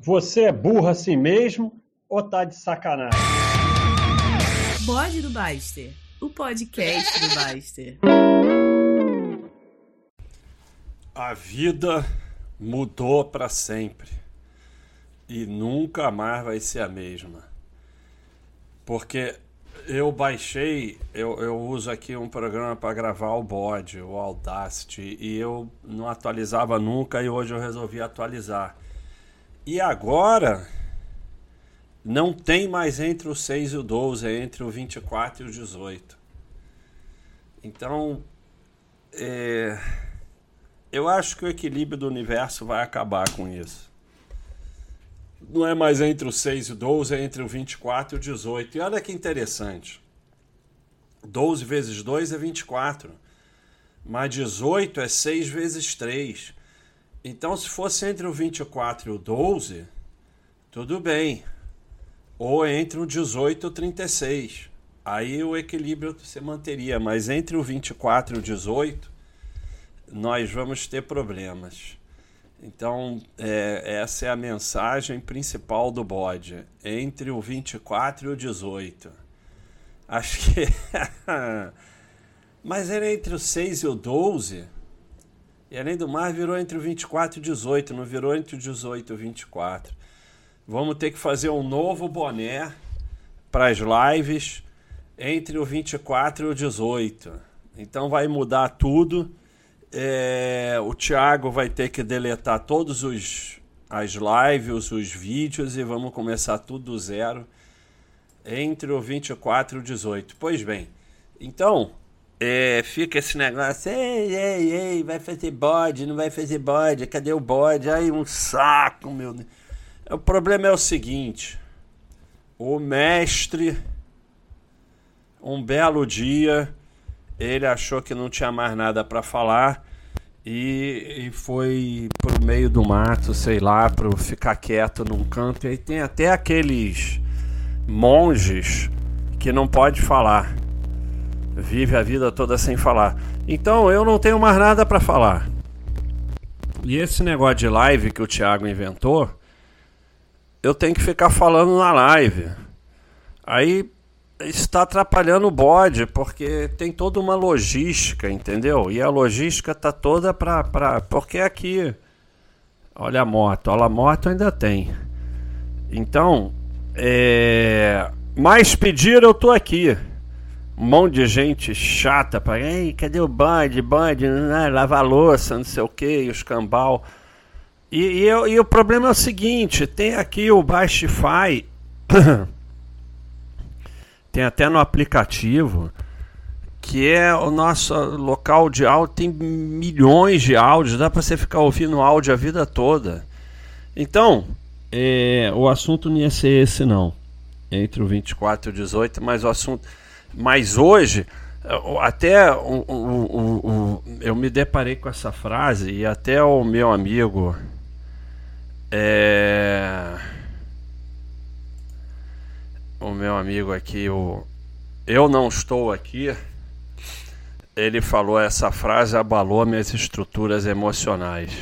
Você é burro assim mesmo ou tá de sacanagem? Bode do Baster, o podcast do Baster. A vida mudou para sempre e nunca mais vai ser a mesma. Porque eu baixei, eu, eu uso aqui um programa para gravar o bode, o Audacity, e eu não atualizava nunca e hoje eu resolvi atualizar. E agora não tem mais entre o 6 e o 12, é entre o 24 e o 18. Então, é, eu acho que o equilíbrio do universo vai acabar com isso. Não é mais entre o 6 e o 12, é entre o 24 e o 18. E olha que interessante. 12 vezes 2 é 24. Mas 18 é 6 vezes 3. Então, se fosse entre o 24 e o 12, tudo bem. Ou entre o 18 e o 36. Aí o equilíbrio se manteria. Mas entre o 24 e o 18, nós vamos ter problemas. Então, é, essa é a mensagem principal do bode. Entre o 24 e o 18. Acho que. Mas era entre o 6 e o 12 e além do mais, virou entre o 24 e o 18, não virou entre o 18 e o 24. Vamos ter que fazer um novo boné para as lives entre o 24 e o 18. Então vai mudar tudo. É, o Thiago vai ter que deletar todos os as lives, os vídeos e vamos começar tudo do zero entre o 24 e o 18. Pois bem, então é, fica esse negócio, ei, ei, ei, vai fazer bode, não vai fazer bode, cadê o bode? Aí um saco, meu. O problema é o seguinte: o mestre, um belo dia, ele achou que não tinha mais nada para falar e, e, foi pro meio do mato, sei lá, para ficar quieto num canto. E aí tem até aqueles monges que não pode falar vive a vida toda sem falar. Então eu não tenho mais nada para falar. E esse negócio de live que o Thiago inventou, eu tenho que ficar falando na live. Aí está atrapalhando o bode, porque tem toda uma logística, entendeu? E a logística tá toda para pra porque aqui olha a moto, olha a moto ainda tem. Então, é, mais pedir eu tô aqui um monte de gente chata para, ei, cadê o band, band, né, lavar louça, não sei o que, os cambal. E, e, eu, e, o problema é o seguinte, tem aqui o Baixify, tem até no aplicativo, que é o nosso local de áudio, tem milhões de áudios, dá para você ficar ouvindo áudio a vida toda. Então, é, o assunto não ia ser esse não, entre o 24 e o 18, mas o assunto mas hoje, até o, o, o, eu me deparei com essa frase e até o meu amigo. É, o meu amigo aqui, o Eu Não Estou Aqui, ele falou essa frase abalou minhas estruturas emocionais.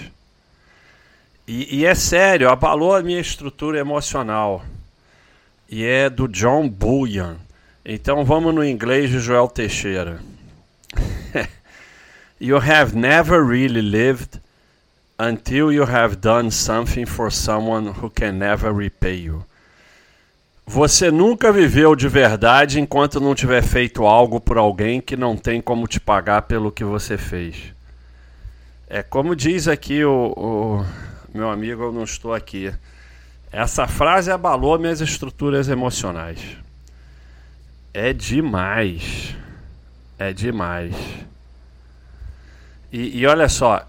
E, e é sério, abalou a minha estrutura emocional. E é do John Bullion. Então vamos no inglês de Joel Teixeira. you have never really lived until you have done something for someone who can never repay you. Você nunca viveu de verdade enquanto não tiver feito algo por alguém que não tem como te pagar pelo que você fez. É como diz aqui o, o meu amigo, eu não estou aqui. Essa frase abalou minhas estruturas emocionais. É demais. É demais. E, e olha só.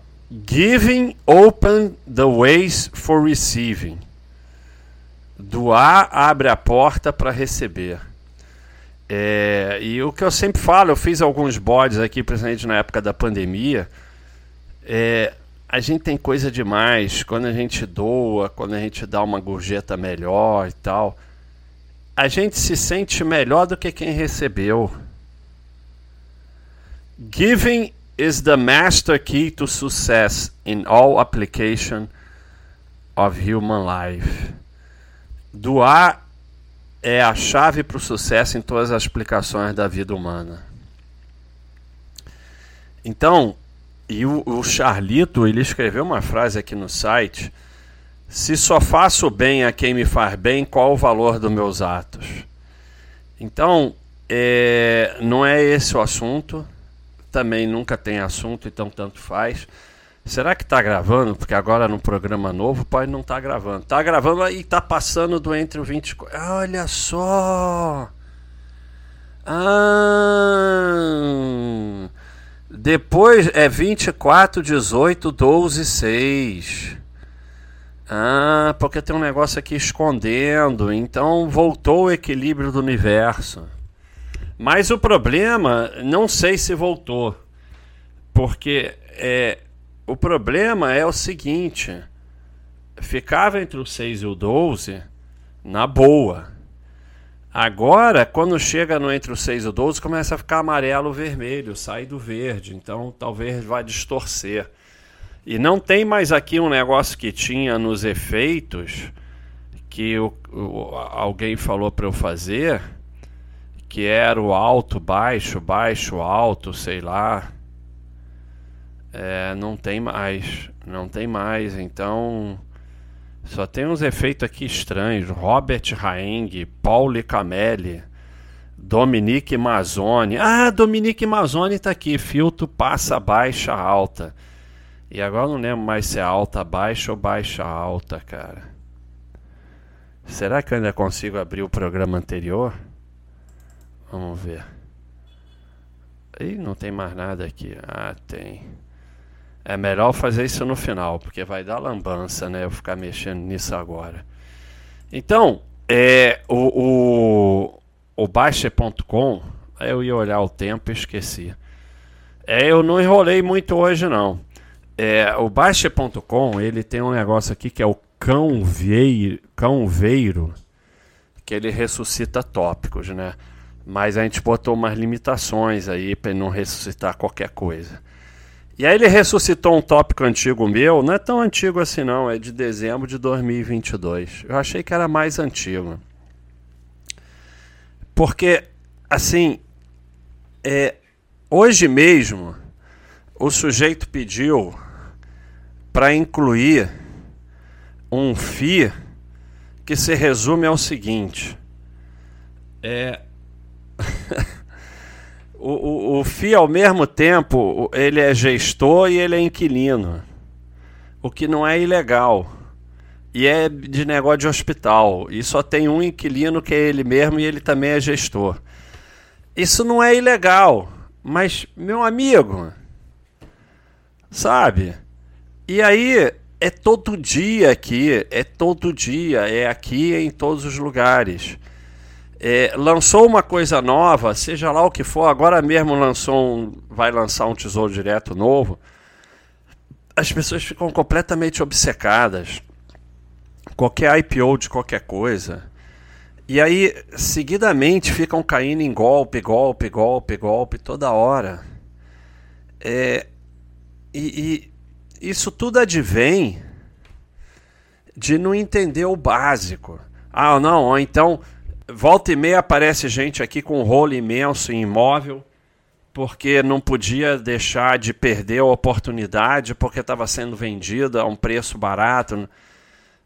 Giving open the ways for receiving. Doar abre a porta para receber. É, e o que eu sempre falo, eu fiz alguns bodes aqui, presente na época da pandemia. É, a gente tem coisa demais quando a gente doa, quando a gente dá uma gorjeta melhor e tal a gente se sente melhor do que quem recebeu. Giving is the master key to success in all application of Human Life. Doar é a chave para o sucesso em todas as aplicações da vida humana. Então, e o, o Charlito, ele escreveu uma frase aqui no site: Se só faço bem a quem me faz bem, qual o valor dos meus atos? Então, é, não é esse o assunto. Também nunca tem assunto, então tanto faz. Será que está gravando? Porque agora no programa novo pode não estar tá gravando. Está gravando e está passando do entre o 24. Olha só! Ah, depois é 24, 18, 12, 6. Ah, porque tem um negócio aqui escondendo. Então voltou o equilíbrio do universo. Mas o problema, não sei se voltou. Porque é, o problema é o seguinte: ficava entre o 6 e o 12 na boa. Agora, quando chega no entre o 6 e o 12, começa a ficar amarelo vermelho, sai do verde. Então talvez vá distorcer. E não tem mais aqui um negócio que tinha nos efeitos que alguém falou para eu fazer, que era o alto, baixo, baixo, alto, sei lá. É, não tem mais, não tem mais. Então só tem uns efeitos aqui estranhos. Robert Haeng, Paul Camelli, Dominique Mazzoni. Ah, Dominique Mazzoni tá aqui. Filtro passa baixa alta. E agora não lembro mais se é alta baixa ou baixa alta, cara. Será que eu ainda consigo abrir o programa anterior? Vamos ver. Ih, não tem mais nada aqui. Ah, tem. É melhor fazer isso no final, porque vai dar lambança, né? Eu ficar mexendo nisso agora. Então, é, o, o, o Baixa.com, eu ia olhar o tempo e esqueci. É, eu não enrolei muito hoje, não. É, o Baixa.com, ele tem um negócio aqui que é o cão, veiro, cão veiro, que ele ressuscita tópicos, né? Mas a gente botou umas limitações aí para não ressuscitar qualquer coisa. E aí ele ressuscitou um tópico antigo meu, não é tão antigo assim não, é de dezembro de 2022. Eu achei que era mais antigo. Porque, assim, é, hoje mesmo o sujeito pediu para incluir um FI que se resume ao seguinte. É. O, o, o FI, ao mesmo tempo, ele é gestor e ele é inquilino. O que não é ilegal. E é de negócio de hospital. E só tem um inquilino que é ele mesmo e ele também é gestor. Isso não é ilegal. Mas, meu amigo, sabe? E aí é todo dia aqui, é todo dia, é aqui em todos os lugares é, lançou uma coisa nova, seja lá o que for, agora mesmo lançou um, vai lançar um tesouro direto novo, as pessoas ficam completamente obcecadas. Qualquer IPO de qualquer coisa. E aí, seguidamente, ficam caindo em golpe, golpe, golpe, golpe, toda hora. É, e, e isso tudo advém de não entender o básico. Ah, não, ou então Volta e meia aparece gente aqui com um rolo imenso em imóvel, porque não podia deixar de perder a oportunidade, porque estava sendo vendida a um preço barato.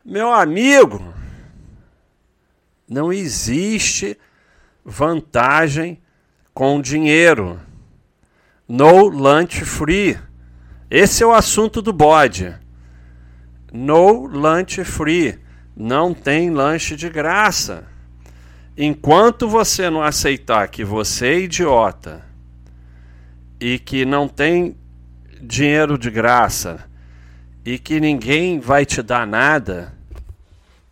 Meu amigo, não existe vantagem com dinheiro. No lunch free. Esse é o assunto do bode. No lunch free. Não tem lanche de graça. Enquanto você não aceitar que você é idiota e que não tem dinheiro de graça e que ninguém vai te dar nada,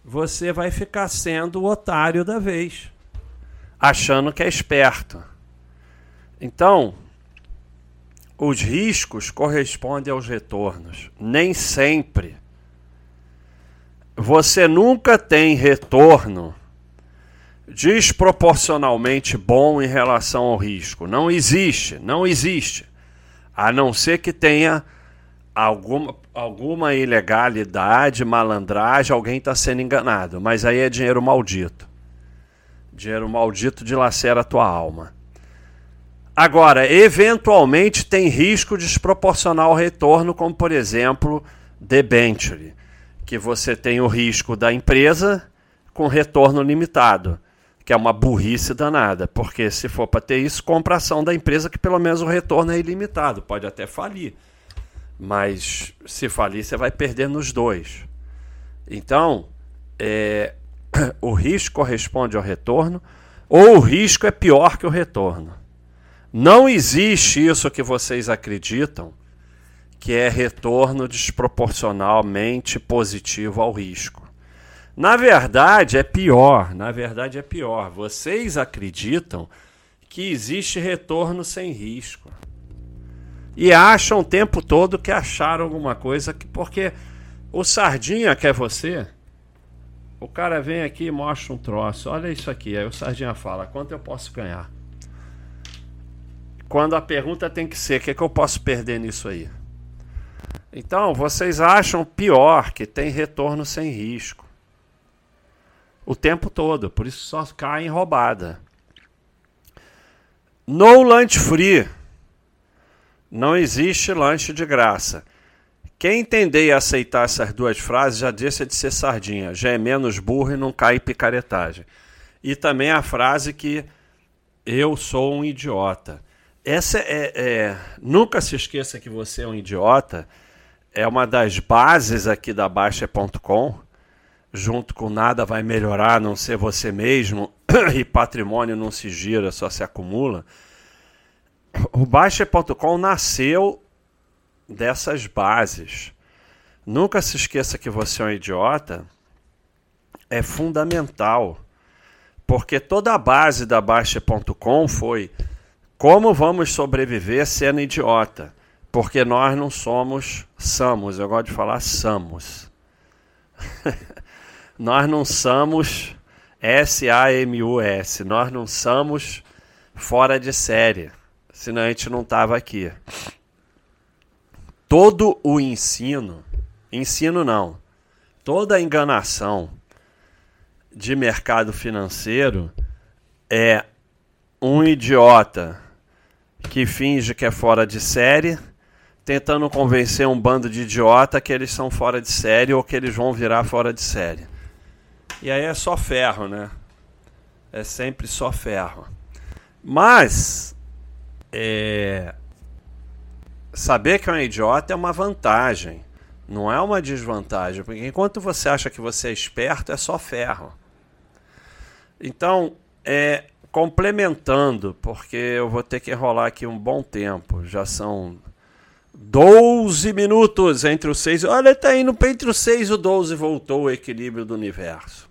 você vai ficar sendo o otário da vez, achando que é esperto. Então, os riscos correspondem aos retornos. Nem sempre. Você nunca tem retorno desproporcionalmente bom em relação ao risco. Não existe, não existe. A não ser que tenha alguma, alguma ilegalidade, malandragem, alguém está sendo enganado. Mas aí é dinheiro maldito. Dinheiro maldito dilacera a tua alma. Agora, eventualmente tem risco desproporcional ao retorno, como por exemplo, debenture, que você tem o risco da empresa com retorno limitado, que é uma burrice danada, porque se for para ter isso, compra ação da empresa que pelo menos o retorno é ilimitado, pode até falir. Mas se falir, você vai perder nos dois. Então, é, o risco corresponde ao retorno, ou o risco é pior que o retorno. Não existe isso que vocês acreditam, que é retorno desproporcionalmente positivo ao risco. Na verdade, é pior. Na verdade, é pior. Vocês acreditam que existe retorno sem risco e acham o tempo todo que acharam alguma coisa, que, porque o Sardinha quer você. O cara vem aqui e mostra um troço. Olha isso aqui. Aí o Sardinha fala: quanto eu posso ganhar? Quando a pergunta tem que ser: o que, é que eu posso perder nisso aí? Então, vocês acham pior que tem retorno sem risco. O tempo todo. Por isso só cai em roubada. No lunch free. Não existe lanche de graça. Quem entender e aceitar essas duas frases já deixa de ser sardinha, já é menos burro e não cai em picaretagem. E também a frase que eu sou um idiota. Essa é, é, nunca se esqueça que você é um idiota. É uma das bases aqui da Baixa.com, junto com nada vai melhorar, a não ser você mesmo e patrimônio não se gira, só se acumula o Baixa.com nasceu dessas bases. Nunca se esqueça que você é um idiota. É fundamental. Porque toda a base da Baixa.com foi como vamos sobreviver sendo idiota. Porque nós não somos Samos. Eu gosto de falar Samos. nós não somos S-A-M-U-S. Nós não somos fora de série senão a gente não estava aqui. Todo o ensino, ensino não, toda a enganação de mercado financeiro é um idiota que finge que é fora de série, tentando convencer um bando de idiota que eles são fora de série ou que eles vão virar fora de série. E aí é só ferro, né? É sempre só ferro. Mas é... saber que é um idiota é uma vantagem, não é uma desvantagem, porque enquanto você acha que você é esperto, é só ferro. Então, é, complementando, porque eu vou ter que rolar aqui um bom tempo, já são 12 minutos entre os 6. Olha, está indo entre os 6 e o 12 voltou o equilíbrio do universo.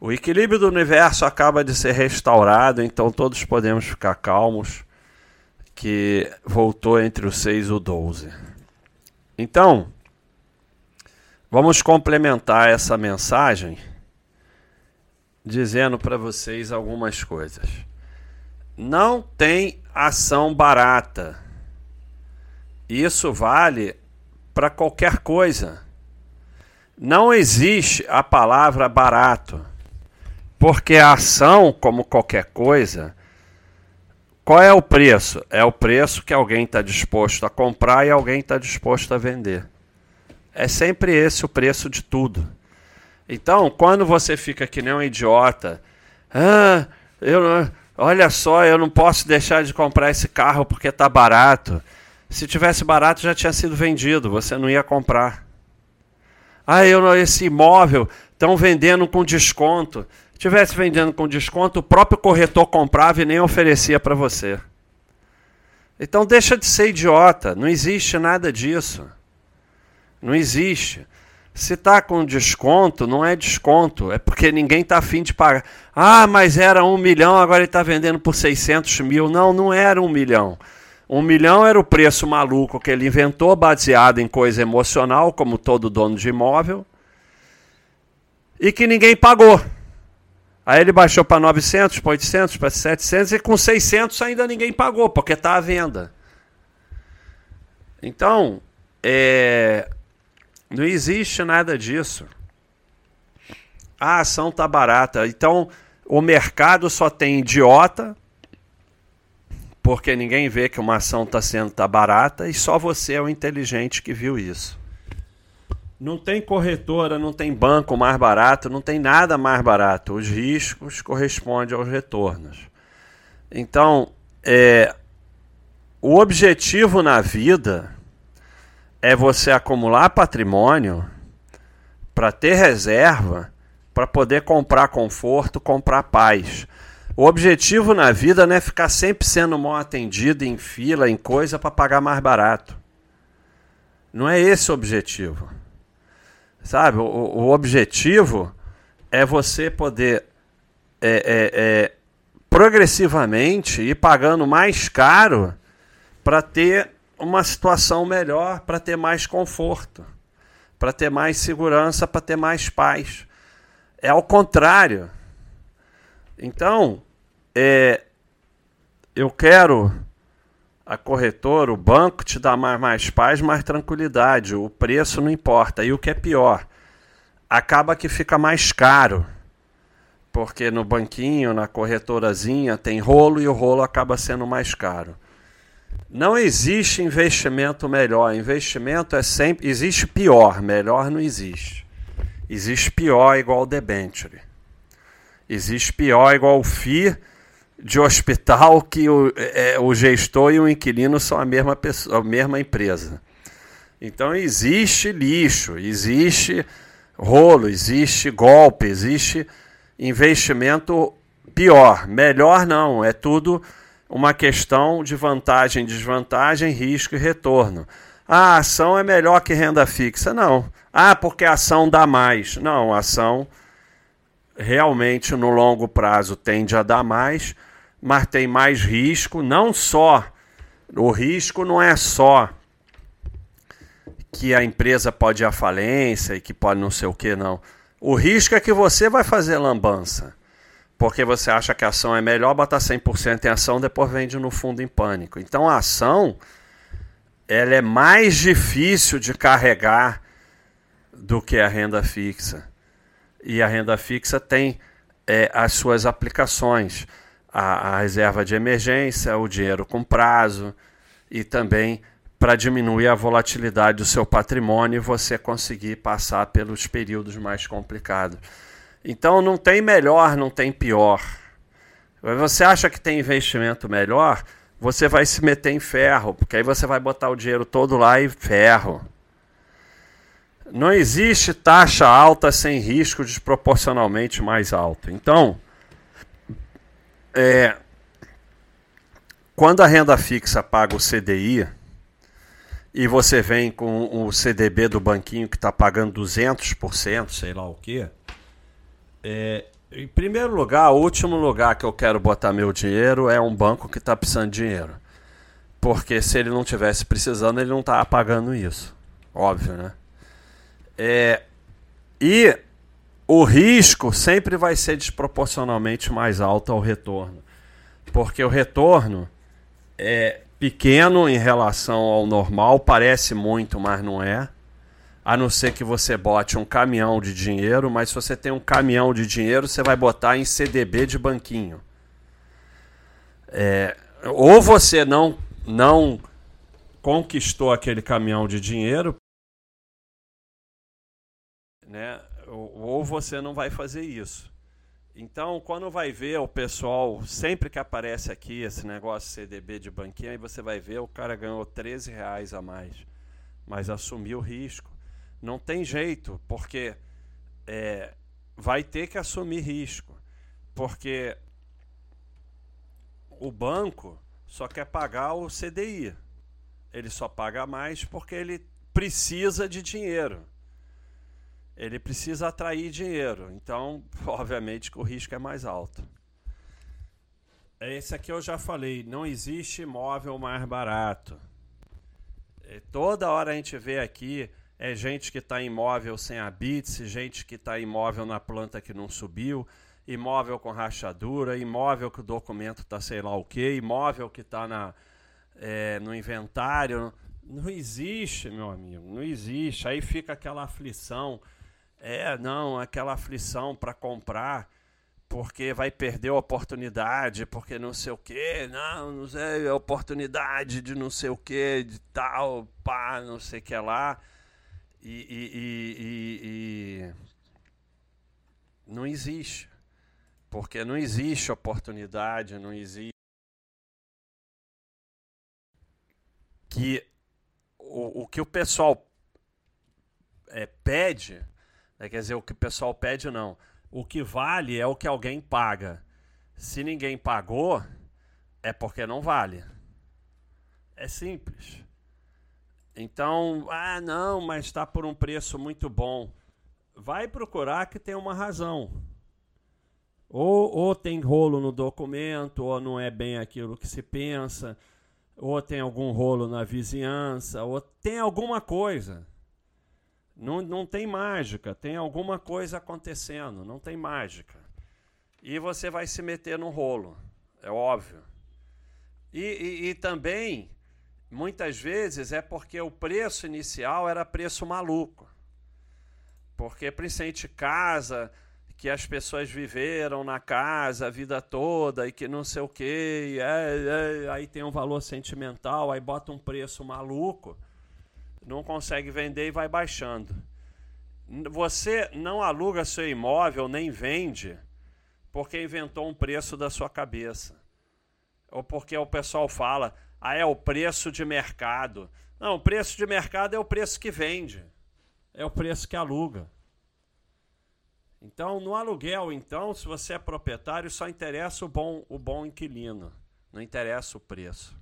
O equilíbrio do universo acaba de ser restaurado, então todos podemos ficar calmos, que voltou entre o 6 e o 12. Então, vamos complementar essa mensagem dizendo para vocês algumas coisas. Não tem ação barata. Isso vale para qualquer coisa. Não existe a palavra barato. Porque a ação, como qualquer coisa, qual é o preço? É o preço que alguém está disposto a comprar e alguém está disposto a vender. É sempre esse o preço de tudo. Então, quando você fica que nem um idiota, ah, eu não, olha só, eu não posso deixar de comprar esse carro porque está barato. Se tivesse barato já tinha sido vendido, você não ia comprar. Ah, eu esse imóvel estão vendendo com desconto tivesse vendendo com desconto, o próprio corretor comprava e nem oferecia para você. Então deixa de ser idiota, não existe nada disso. Não existe. Se está com desconto, não é desconto, é porque ninguém está afim de pagar. Ah, mas era um milhão, agora ele está vendendo por 600 mil. Não, não era um milhão. Um milhão era o preço maluco que ele inventou, baseado em coisa emocional, como todo dono de imóvel, e que ninguém pagou. Aí ele baixou para 900, para 800, para 700 e com 600 ainda ninguém pagou, porque está à venda. Então, é, não existe nada disso. A ação tá barata. Então, o mercado só tem idiota, porque ninguém vê que uma ação está sendo tá barata, e só você é o inteligente que viu isso. Não tem corretora, não tem banco mais barato, não tem nada mais barato. Os riscos correspondem aos retornos. Então, é, o objetivo na vida é você acumular patrimônio para ter reserva, para poder comprar conforto, comprar paz. O objetivo na vida não é ficar sempre sendo mal atendido em fila, em coisa para pagar mais barato. Não é esse o objetivo. Sabe? O, o objetivo é você poder é, é, é, progressivamente ir pagando mais caro para ter uma situação melhor, para ter mais conforto, para ter mais segurança, para ter mais paz. É ao contrário. Então, é, eu quero a corretora, o banco te dá mais, mais paz, mais tranquilidade. O preço não importa. E o que é pior, acaba que fica mais caro. Porque no banquinho, na corretorazinha, tem rolo e o rolo acaba sendo mais caro. Não existe investimento melhor. Investimento é sempre. Existe pior, melhor não existe. Existe pior igual debenture. Existe pior igual FII de hospital que o, é, o gestor e o inquilino são a mesma, pessoa, a mesma empresa. Então existe lixo, existe rolo, existe golpe, existe investimento pior. Melhor não, é tudo uma questão de vantagem, desvantagem, risco e retorno. Ah, a ação é melhor que renda fixa? Não. Ah, porque a ação dá mais. Não, a ação realmente no longo prazo tende a dar mais, mas tem mais risco, não só. O risco não é só que a empresa pode ir à falência e que pode não sei o que, não. O risco é que você vai fazer lambança. Porque você acha que a ação é melhor, botar 100% em ação, depois vende no fundo em pânico. Então a ação ela é mais difícil de carregar do que a renda fixa. E a renda fixa tem é, as suas aplicações a, a reserva de emergência, o dinheiro com prazo e também para diminuir a volatilidade do seu patrimônio e você conseguir passar pelos períodos mais complicados. Então não tem melhor, não tem pior. Você acha que tem investimento melhor, você vai se meter em ferro, porque aí você vai botar o dinheiro todo lá e ferro. Não existe taxa alta sem risco desproporcionalmente mais alto. Então, é, quando a renda fixa paga o CDI e você vem com o CDB do banquinho que está pagando 200%, sei lá o quê, é, em primeiro lugar, o último lugar que eu quero botar meu dinheiro é um banco que está precisando de dinheiro. Porque se ele não tivesse precisando, ele não estava pagando isso. Óbvio, né? É, e o risco sempre vai ser desproporcionalmente mais alto ao retorno. Porque o retorno é pequeno em relação ao normal, parece muito, mas não é. A não ser que você bote um caminhão de dinheiro, mas se você tem um caminhão de dinheiro, você vai botar em CDB de banquinho. É, ou você não, não conquistou aquele caminhão de dinheiro, né? ou você não vai fazer isso. Então, quando vai ver o pessoal, sempre que aparece aqui esse negócio CDB de banquinha, aí você vai ver o cara ganhou 13 reais a mais, mas assumiu o risco. Não tem jeito, porque é, vai ter que assumir risco, porque o banco só quer pagar o CDI. Ele só paga mais porque ele precisa de dinheiro ele precisa atrair dinheiro. Então, obviamente que o risco é mais alto. Esse aqui eu já falei, não existe imóvel mais barato. É, toda hora a gente vê aqui é gente que está imóvel sem habite, gente que está imóvel na planta que não subiu, imóvel com rachadura, imóvel que o documento está sei lá o que, imóvel que está é, no inventário Não existe, meu amigo, não existe. Aí fica aquela aflição. É, não, aquela aflição para comprar porque vai perder a oportunidade, porque não sei o que, não, não sei, oportunidade de não sei o que, de tal, pá, não sei o que lá. E, e, e, e, não existe. Porque não existe oportunidade, não existe. Que o, o que o pessoal é, pede, né, quer dizer, o que o pessoal pede não o que vale é o que alguém paga. Se ninguém pagou, é porque não vale. É simples. Então, ah, não, mas está por um preço muito bom. Vai procurar que tem uma razão. Ou, ou tem rolo no documento, ou não é bem aquilo que se pensa, ou tem algum rolo na vizinhança, ou tem alguma coisa. Não, não tem mágica, tem alguma coisa acontecendo, não tem mágica. E você vai se meter no rolo, é óbvio. E, e, e também, muitas vezes, é porque o preço inicial era preço maluco. Porque, principalmente casa, que as pessoas viveram na casa a vida toda e que não sei o que, é, é, aí tem um valor sentimental, aí bota um preço maluco não consegue vender e vai baixando. Você não aluga seu imóvel nem vende porque inventou um preço da sua cabeça. Ou porque o pessoal fala, ah, é o preço de mercado. Não, o preço de mercado é o preço que vende. É o preço que aluga. Então, no aluguel, então, se você é proprietário, só interessa o bom, o bom inquilino. Não interessa o preço.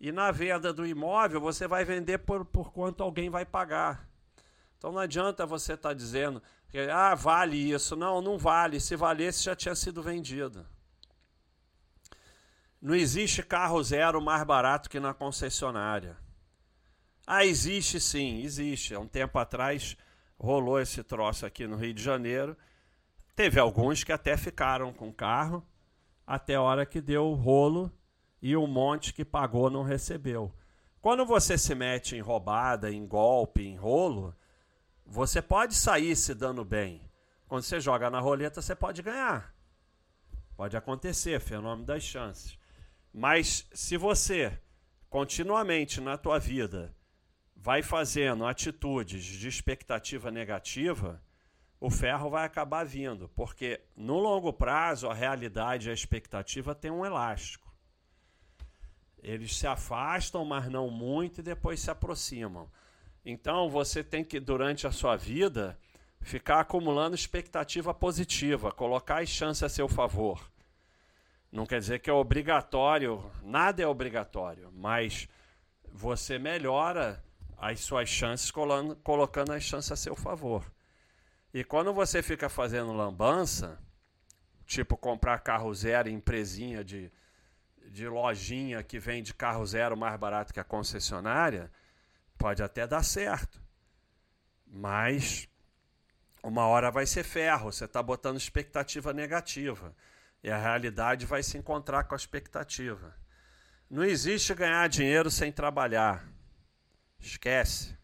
E na venda do imóvel, você vai vender por, por quanto alguém vai pagar. Então não adianta você estar tá dizendo ah, vale isso. Não, não vale. Se valesse, já tinha sido vendido. Não existe carro zero mais barato que na concessionária. Ah, existe sim, existe. Há um tempo atrás rolou esse troço aqui no Rio de Janeiro. Teve alguns que até ficaram com carro até a hora que deu o rolo e um monte que pagou não recebeu. Quando você se mete em roubada, em golpe, em rolo, você pode sair se dando bem. Quando você joga na roleta, você pode ganhar. Pode acontecer, fenômeno das chances. Mas se você continuamente na tua vida vai fazendo atitudes de expectativa negativa, o ferro vai acabar vindo, porque no longo prazo a realidade e a expectativa tem um elástico. Eles se afastam, mas não muito, e depois se aproximam. Então você tem que, durante a sua vida, ficar acumulando expectativa positiva, colocar as chances a seu favor. Não quer dizer que é obrigatório, nada é obrigatório, mas você melhora as suas chances colocando as chances a seu favor. E quando você fica fazendo lambança, tipo comprar carro zero, empresinha de de lojinha que vende carro zero mais barato que a concessionária, pode até dar certo. Mas uma hora vai ser ferro, você está botando expectativa negativa. E a realidade vai se encontrar com a expectativa. Não existe ganhar dinheiro sem trabalhar. Esquece.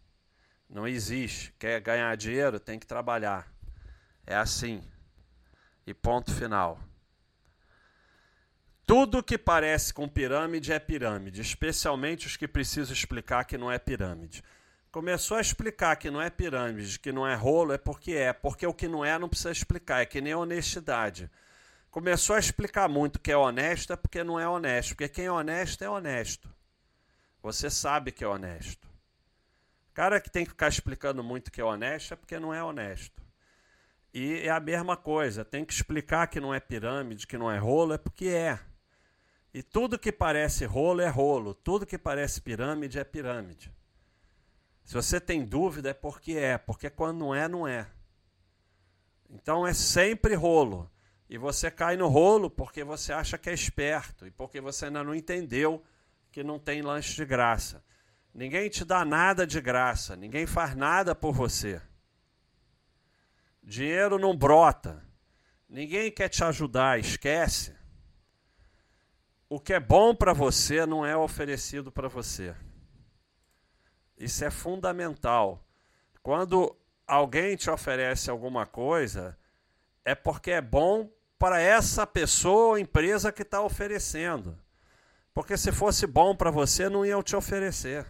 Não existe. Quer ganhar dinheiro, tem que trabalhar. É assim. E ponto final. Tudo que parece com pirâmide é pirâmide, especialmente os que precisam explicar que não é pirâmide. Começou a explicar que não é pirâmide, que não é rolo, é porque é. Porque o que não é não precisa explicar, é que nem honestidade. Começou a explicar muito que é honesto, é porque não é honesto. Porque quem é honesto é honesto. Você sabe que é honesto. Cara que tem que ficar explicando muito que é honesto é porque não é honesto. E é a mesma coisa, tem que explicar que não é pirâmide, que não é rolo, é porque é. E tudo que parece rolo é rolo, tudo que parece pirâmide é pirâmide. Se você tem dúvida é porque é, porque quando não é, não é. Então é sempre rolo. E você cai no rolo porque você acha que é esperto e porque você ainda não entendeu que não tem lanche de graça. Ninguém te dá nada de graça, ninguém faz nada por você. Dinheiro não brota. Ninguém quer te ajudar, esquece o que é bom para você não é oferecido para você. Isso é fundamental. Quando alguém te oferece alguma coisa, é porque é bom para essa pessoa empresa que está oferecendo. Porque se fosse bom para você, não iam te oferecer.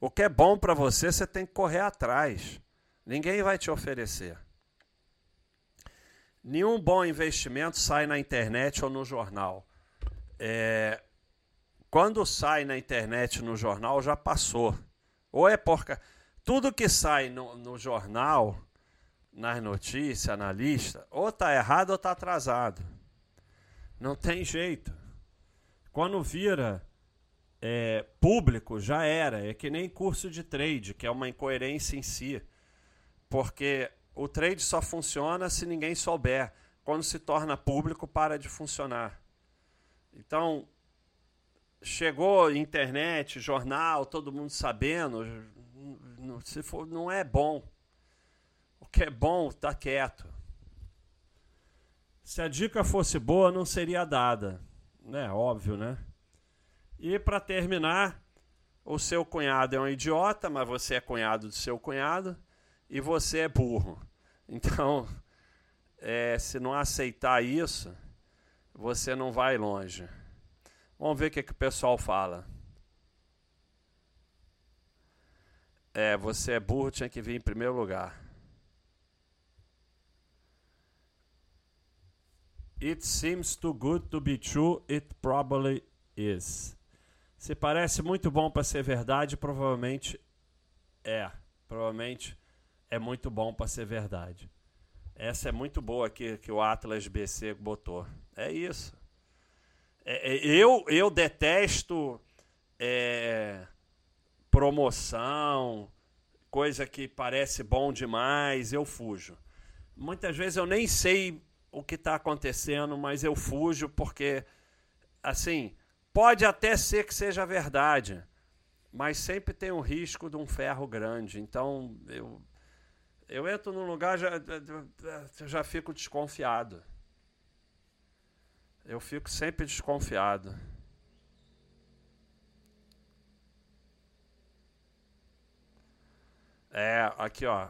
O que é bom para você, você tem que correr atrás. Ninguém vai te oferecer. Nenhum bom investimento sai na internet ou no jornal. É, quando sai na internet no jornal, já passou. Ou é porca. Tudo que sai no, no jornal nas notícias, na lista, ou está errado ou está atrasado. Não tem jeito. Quando vira é, público, já era. É que nem curso de trade, que é uma incoerência em si. Porque o trade só funciona se ninguém souber. Quando se torna público, para de funcionar. Então, chegou internet, jornal, todo mundo sabendo, se for, não é bom que é bom, tá quieto. Se a dica fosse boa, não seria dada, né? Óbvio, né? E para terminar, o seu cunhado é um idiota, mas você é cunhado do seu cunhado e você é burro. Então, é, se não aceitar isso, você não vai longe. Vamos ver o que, que o pessoal fala. É, você é burro, tinha que vir em primeiro lugar. It seems too good to be true, it probably is. Se parece muito bom para ser verdade, provavelmente é. Provavelmente é muito bom para ser verdade. Essa é muito boa aqui que o Atlas BC botou. É isso. É, é, eu, eu detesto é, promoção, coisa que parece bom demais, eu fujo. Muitas vezes eu nem sei o que está acontecendo, mas eu fujo porque, assim, pode até ser que seja verdade, mas sempre tem o risco de um ferro grande. Então, eu, eu entro num lugar já já fico desconfiado. Eu fico sempre desconfiado. É, aqui ó,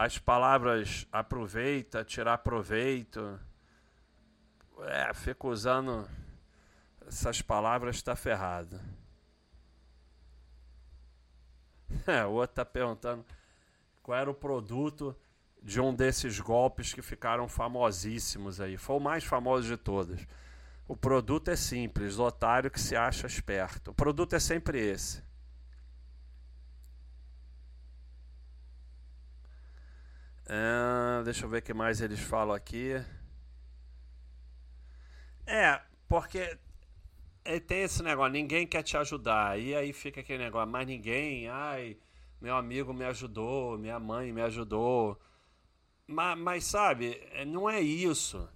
as palavras aproveita, tirar proveito. É, fica usando essas palavras, está ferrado. É, o outro está perguntando qual era o produto de um desses golpes que ficaram famosíssimos aí. Foi o mais famoso de todos. O produto é simples, otário que se acha esperto. O produto é sempre esse. Ah, deixa eu ver o que mais eles falam aqui. É, porque tem esse negócio, ninguém quer te ajudar. E aí fica aquele negócio, mas ninguém, ai, meu amigo me ajudou, minha mãe me ajudou. Mas, mas sabe, é, não é isso.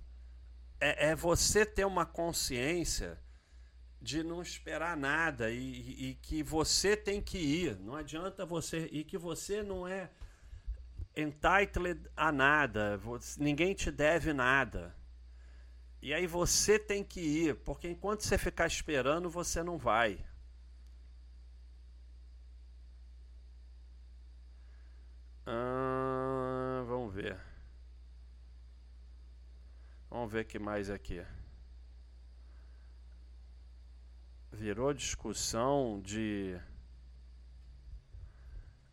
É, é, você ter uma consciência de não esperar nada e, e que você tem que ir. Não adianta você. E que você não é entitled a nada, ninguém te deve nada. E aí você tem que ir, porque enquanto você ficar esperando, você não vai. Ah, vamos ver. Vamos ver que mais aqui. Virou discussão de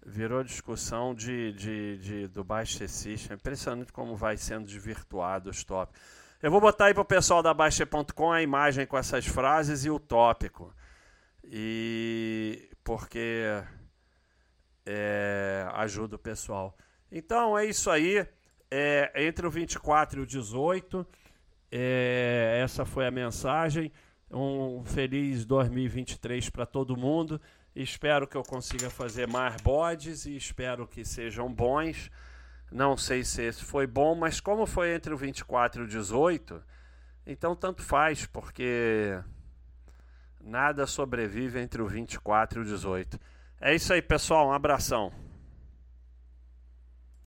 virou discussão de, de, de, do Baixa System. Impressionante como vai sendo desvirtuado os tópicos. Eu vou botar aí para o pessoal da Baixa.com a imagem com essas frases e o tópico. E porque é, ajuda o pessoal. Então é isso aí. É, entre o 24 e o 18, é, essa foi a mensagem. Um feliz 2023 para todo mundo. Espero que eu consiga fazer mais bodes e espero que sejam bons. Não sei se esse foi bom, mas como foi entre o 24 e o 18, então tanto faz, porque nada sobrevive entre o 24 e o 18. É isso aí, pessoal. Um abração.